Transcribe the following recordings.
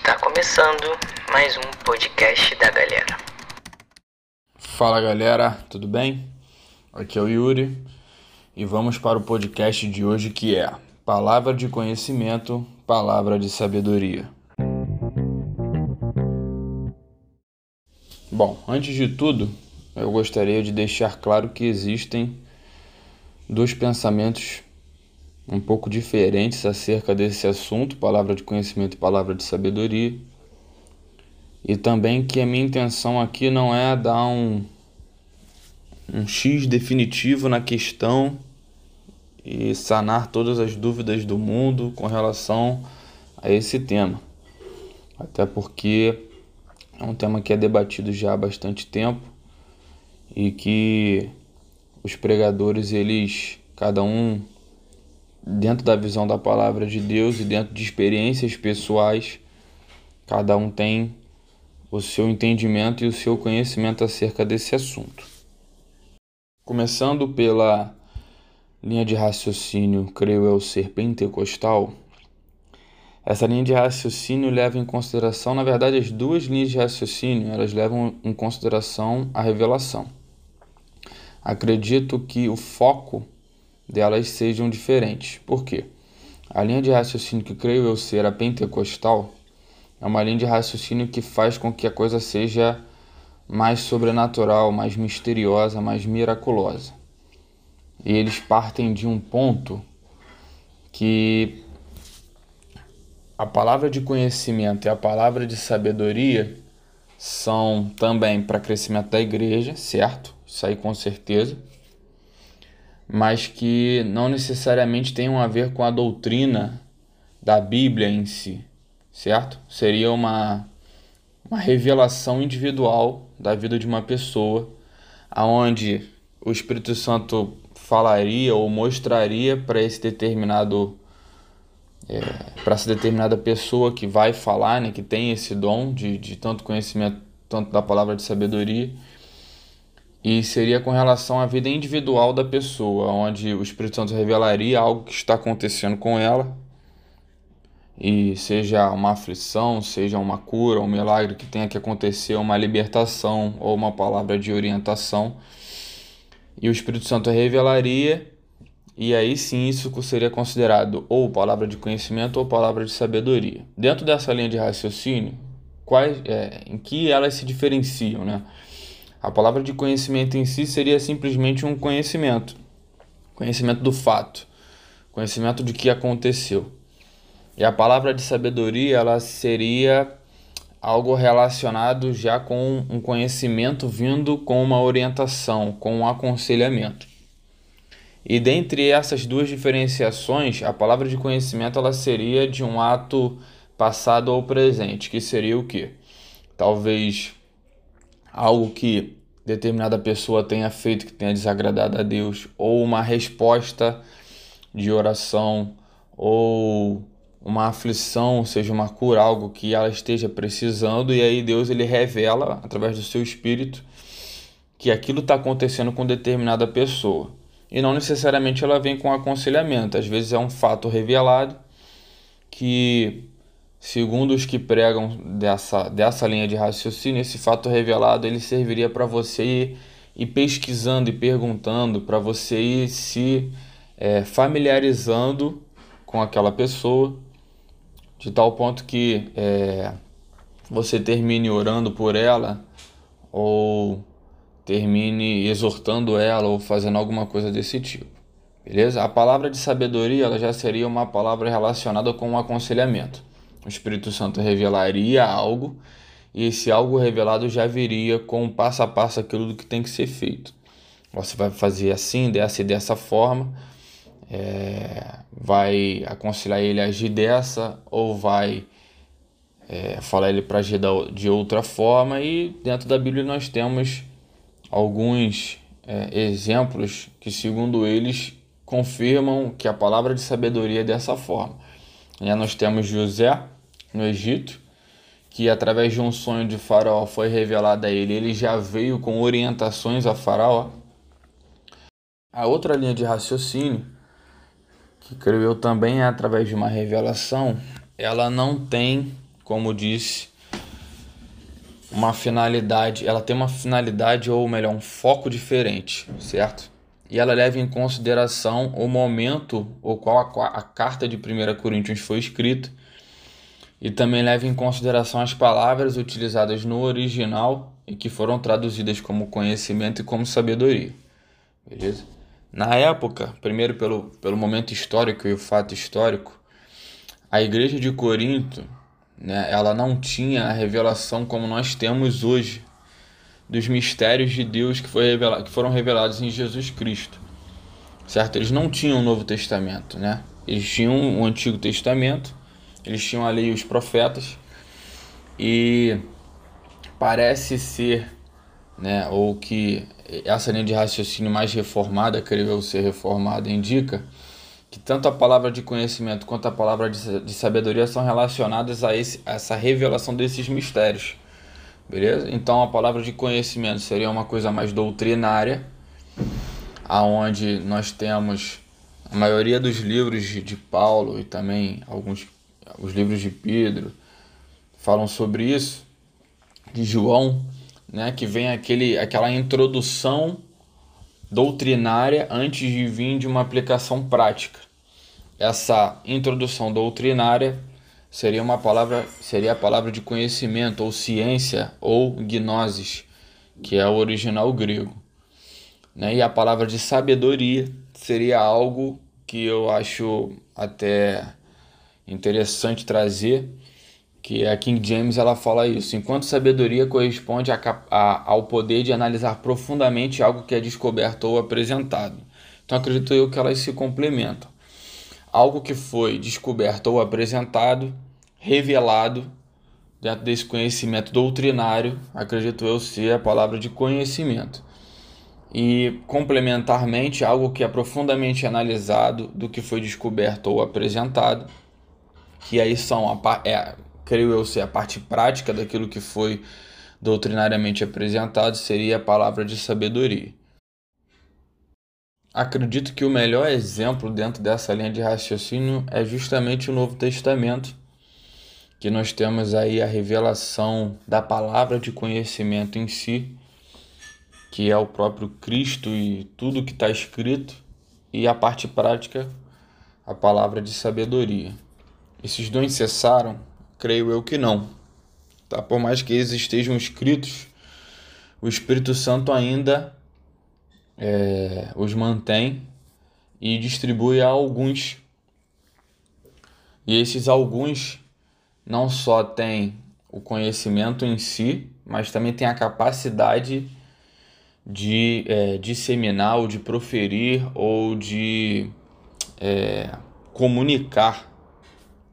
Está começando mais um podcast da galera. Fala galera, tudo bem? Aqui é o Yuri e vamos para o podcast de hoje que é Palavra de Conhecimento, Palavra de Sabedoria. Bom, antes de tudo, eu gostaria de deixar claro que existem dois pensamentos um pouco diferentes acerca desse assunto, palavra de conhecimento e palavra de sabedoria. E também que a minha intenção aqui não é dar um, um X definitivo na questão e sanar todas as dúvidas do mundo com relação a esse tema. Até porque é um tema que é debatido já há bastante tempo e que os pregadores, eles, cada um dentro da visão da palavra de Deus e dentro de experiências pessoais, cada um tem o seu entendimento e o seu conhecimento acerca desse assunto. Começando pela linha de raciocínio, creio eu ser pentecostal, essa linha de raciocínio leva em consideração, na verdade, as duas linhas de raciocínio, elas levam em consideração a revelação. Acredito que o foco delas sejam diferentes. Por quê? A linha de raciocínio que creio eu ser a pentecostal é uma linha de raciocínio que faz com que a coisa seja mais sobrenatural, mais misteriosa, mais miraculosa. E eles partem de um ponto que a palavra de conhecimento e a palavra de sabedoria são também para crescimento da igreja, certo? Isso aí com certeza mas que não necessariamente tenham a ver com a doutrina da Bíblia em si, certo? Seria uma, uma revelação individual da vida de uma pessoa, aonde o Espírito Santo falaria ou mostraria para esse determinado é, para essa determinada pessoa que vai falar, né, que tem esse dom de, de tanto conhecimento, tanto da palavra de sabedoria, e seria com relação à vida individual da pessoa, onde o Espírito Santo revelaria algo que está acontecendo com ela, e seja uma aflição, seja uma cura, um milagre que tenha que acontecer, uma libertação ou uma palavra de orientação, e o Espírito Santo revelaria, e aí sim isso seria considerado ou palavra de conhecimento ou palavra de sabedoria. Dentro dessa linha de raciocínio, quais, é, em que elas se diferenciam, né? A palavra de conhecimento em si seria simplesmente um conhecimento, conhecimento do fato, conhecimento de que aconteceu. E a palavra de sabedoria, ela seria algo relacionado já com um conhecimento vindo com uma orientação, com um aconselhamento. E dentre essas duas diferenciações, a palavra de conhecimento ela seria de um ato passado ou presente, que seria o que? Talvez algo que determinada pessoa tenha feito que tenha desagradado a Deus, ou uma resposta de oração, ou uma aflição, ou seja, uma cura, algo que ela esteja precisando, e aí Deus ele revela através do seu espírito que aquilo está acontecendo com determinada pessoa. E não necessariamente ela vem com aconselhamento, às vezes é um fato revelado que Segundo os que pregam dessa, dessa linha de raciocínio, esse fato revelado ele serviria para você ir, ir, pesquisando e perguntando, para você ir se é, familiarizando com aquela pessoa, de tal ponto que é, você termine orando por ela ou termine exortando ela ou fazendo alguma coisa desse tipo. Beleza? A palavra de sabedoria ela já seria uma palavra relacionada com um aconselhamento o Espírito Santo revelaria algo e esse algo revelado já viria com passo a passo aquilo do que tem que ser feito. Você vai fazer assim, dessa e dessa forma, é, vai aconselhar ele a agir dessa ou vai é, falar ele para agir de outra forma e dentro da Bíblia nós temos alguns é, exemplos que segundo eles confirmam que a palavra de sabedoria é dessa forma. Já nós temos José no Egito, que através de um sonho de Faraó foi revelado a ele. Ele já veio com orientações a Faraó. A outra linha de raciocínio, que creio eu também é através de uma revelação, ela não tem como disse, uma finalidade, ela tem uma finalidade ou melhor, um foco diferente, certo? E ela leva em consideração o momento o qual a, a carta de 1 Coríntios foi escrita e também leva em consideração as palavras utilizadas no original e que foram traduzidas como conhecimento e como sabedoria. Beleza? Na época, primeiro pelo, pelo momento histórico e o fato histórico, a igreja de Corinto, né, ela não tinha a revelação como nós temos hoje dos mistérios de Deus que, foi revelado, que foram revelados em Jesus Cristo. Certo? Eles não tinham o Novo Testamento, né? Eles tinham o Antigo Testamento, eles tinham ali os profetas e parece ser, né, ou que essa linha de raciocínio mais reformada, creio eu ser reformada, indica que tanto a palavra de conhecimento quanto a palavra de sabedoria são relacionadas a, esse, a essa revelação desses mistérios. Beleza? Então a palavra de conhecimento seria uma coisa mais doutrinária, aonde nós temos a maioria dos livros de, Paulo e também alguns os livros de Pedro falam sobre isso, de João, né, que vem aquele, aquela introdução doutrinária antes de vir de uma aplicação prática. Essa introdução doutrinária seria uma palavra, seria a palavra de conhecimento ou ciência ou gnosis, que é o original grego. Né? E a palavra de sabedoria seria algo que eu acho até interessante trazer, que a King James ela fala isso. Enquanto sabedoria corresponde a, a, ao poder de analisar profundamente algo que é descoberto ou apresentado. Então acredito eu que elas se complementam. Algo que foi descoberto ou apresentado, revelado dentro desse conhecimento doutrinário, acredito eu ser a palavra de conhecimento. E complementarmente, algo que é profundamente analisado do que foi descoberto ou apresentado, que aí são a é, creio eu ser a parte prática daquilo que foi doutrinariamente apresentado, seria a palavra de sabedoria. Acredito que o melhor exemplo dentro dessa linha de raciocínio é justamente o Novo Testamento, que nós temos aí a revelação da palavra de conhecimento em si, que é o próprio Cristo e tudo que está escrito, e a parte prática, a palavra de sabedoria. Esses dons cessaram? Creio eu que não. Tá? Por mais que eles estejam escritos, o Espírito Santo ainda é, os mantém e distribui a alguns. E esses alguns não só têm o conhecimento em si, mas também têm a capacidade de é, disseminar ou de proferir ou de é, comunicar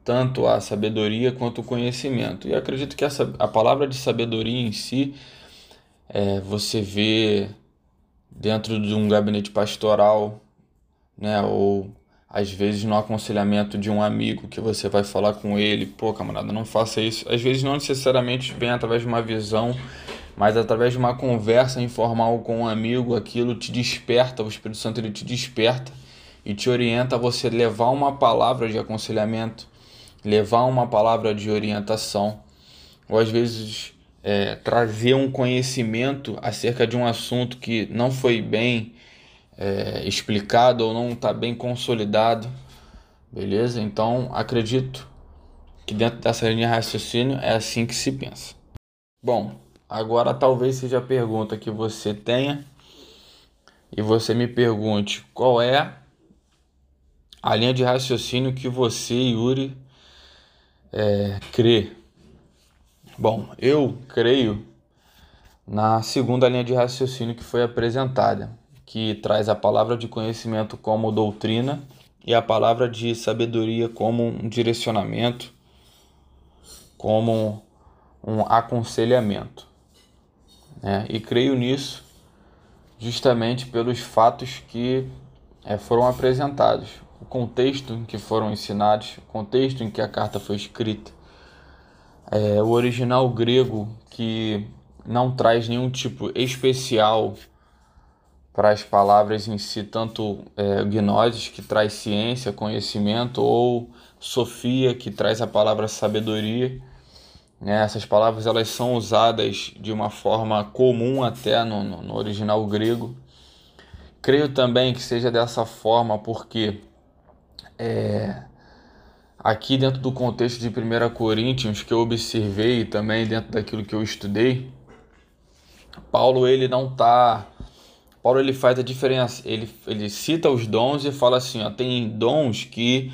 tanto a sabedoria quanto o conhecimento. E acredito que essa, a palavra de sabedoria em si, é, você vê dentro de um gabinete pastoral, né, ou às vezes no aconselhamento de um amigo que você vai falar com ele, pô, camarada, não faça isso. Às vezes não necessariamente vem através de uma visão, mas através de uma conversa informal com um amigo, aquilo te desperta, o Espírito Santo ele te desperta e te orienta a você levar uma palavra de aconselhamento levar uma palavra de orientação, ou às vezes é, trazer um conhecimento acerca de um assunto que não foi bem é, explicado ou não está bem consolidado, beleza? Então acredito que dentro dessa linha de raciocínio é assim que se pensa. Bom, agora talvez seja a pergunta que você tenha e você me pergunte qual é a linha de raciocínio que você, Yuri, é, crer? Bom, eu creio na segunda linha de raciocínio que foi apresentada, que traz a palavra de conhecimento como doutrina e a palavra de sabedoria como um direcionamento, como um aconselhamento. Né? E creio nisso justamente pelos fatos que é, foram apresentados o contexto em que foram ensinados, o contexto em que a carta foi escrita. É, o original grego que não traz nenhum tipo especial para as palavras em si, tanto é, gnosis, que traz ciência, conhecimento, ou sofia, que traz a palavra sabedoria. Né? Essas palavras elas são usadas de uma forma comum até no, no original grego. Creio também que seja dessa forma porque é, aqui dentro do contexto de 1 Coríntios que eu observei também dentro daquilo que eu estudei, Paulo ele não está Paulo ele faz a diferença, ele, ele cita os dons e fala assim, ó, tem dons que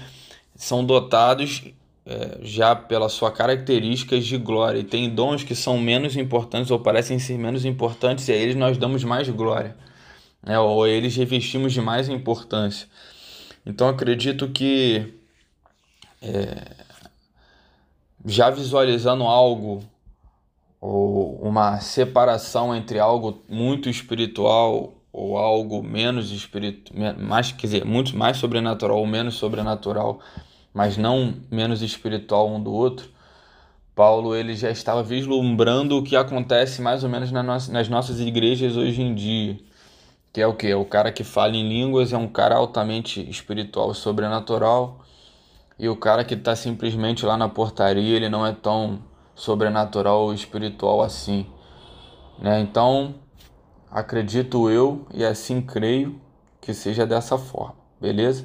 são dotados é, já pela sua características de glória e tem dons que são menos importantes ou parecem ser menos importantes e a eles nós damos mais glória, né? ou a eles revestimos de mais importância. Então acredito que é, já visualizando algo ou uma separação entre algo muito espiritual ou algo menos espiritual, mais quer dizer, muito mais sobrenatural ou menos sobrenatural, mas não menos espiritual um do outro. Paulo ele já estava vislumbrando o que acontece mais ou menos nas nossas igrejas hoje em dia, que é o que? O cara que fala em línguas é um cara altamente espiritual e sobrenatural, e o cara que está simplesmente lá na portaria ele não é tão sobrenatural ou espiritual assim, né? Então Acredito eu e assim creio que seja dessa forma, beleza?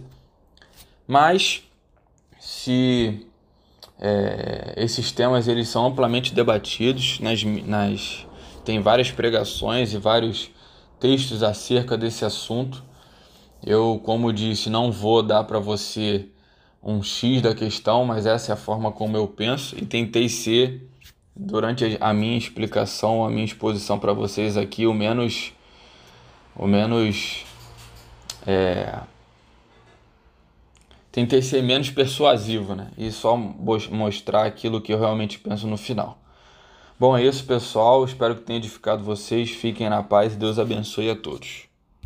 Mas se é, esses temas eles são amplamente debatidos nas, nas tem várias pregações e vários textos acerca desse assunto. Eu, como disse, não vou dar para você um X da questão, mas essa é a forma como eu penso e tentei ser durante a minha explicação, a minha exposição para vocês aqui, o menos, o menos, é, tentei ser menos persuasivo, né? E só mostrar aquilo que eu realmente penso no final. Bom, é isso, pessoal. Espero que tenha edificado vocês. Fiquem na paz e Deus abençoe a todos.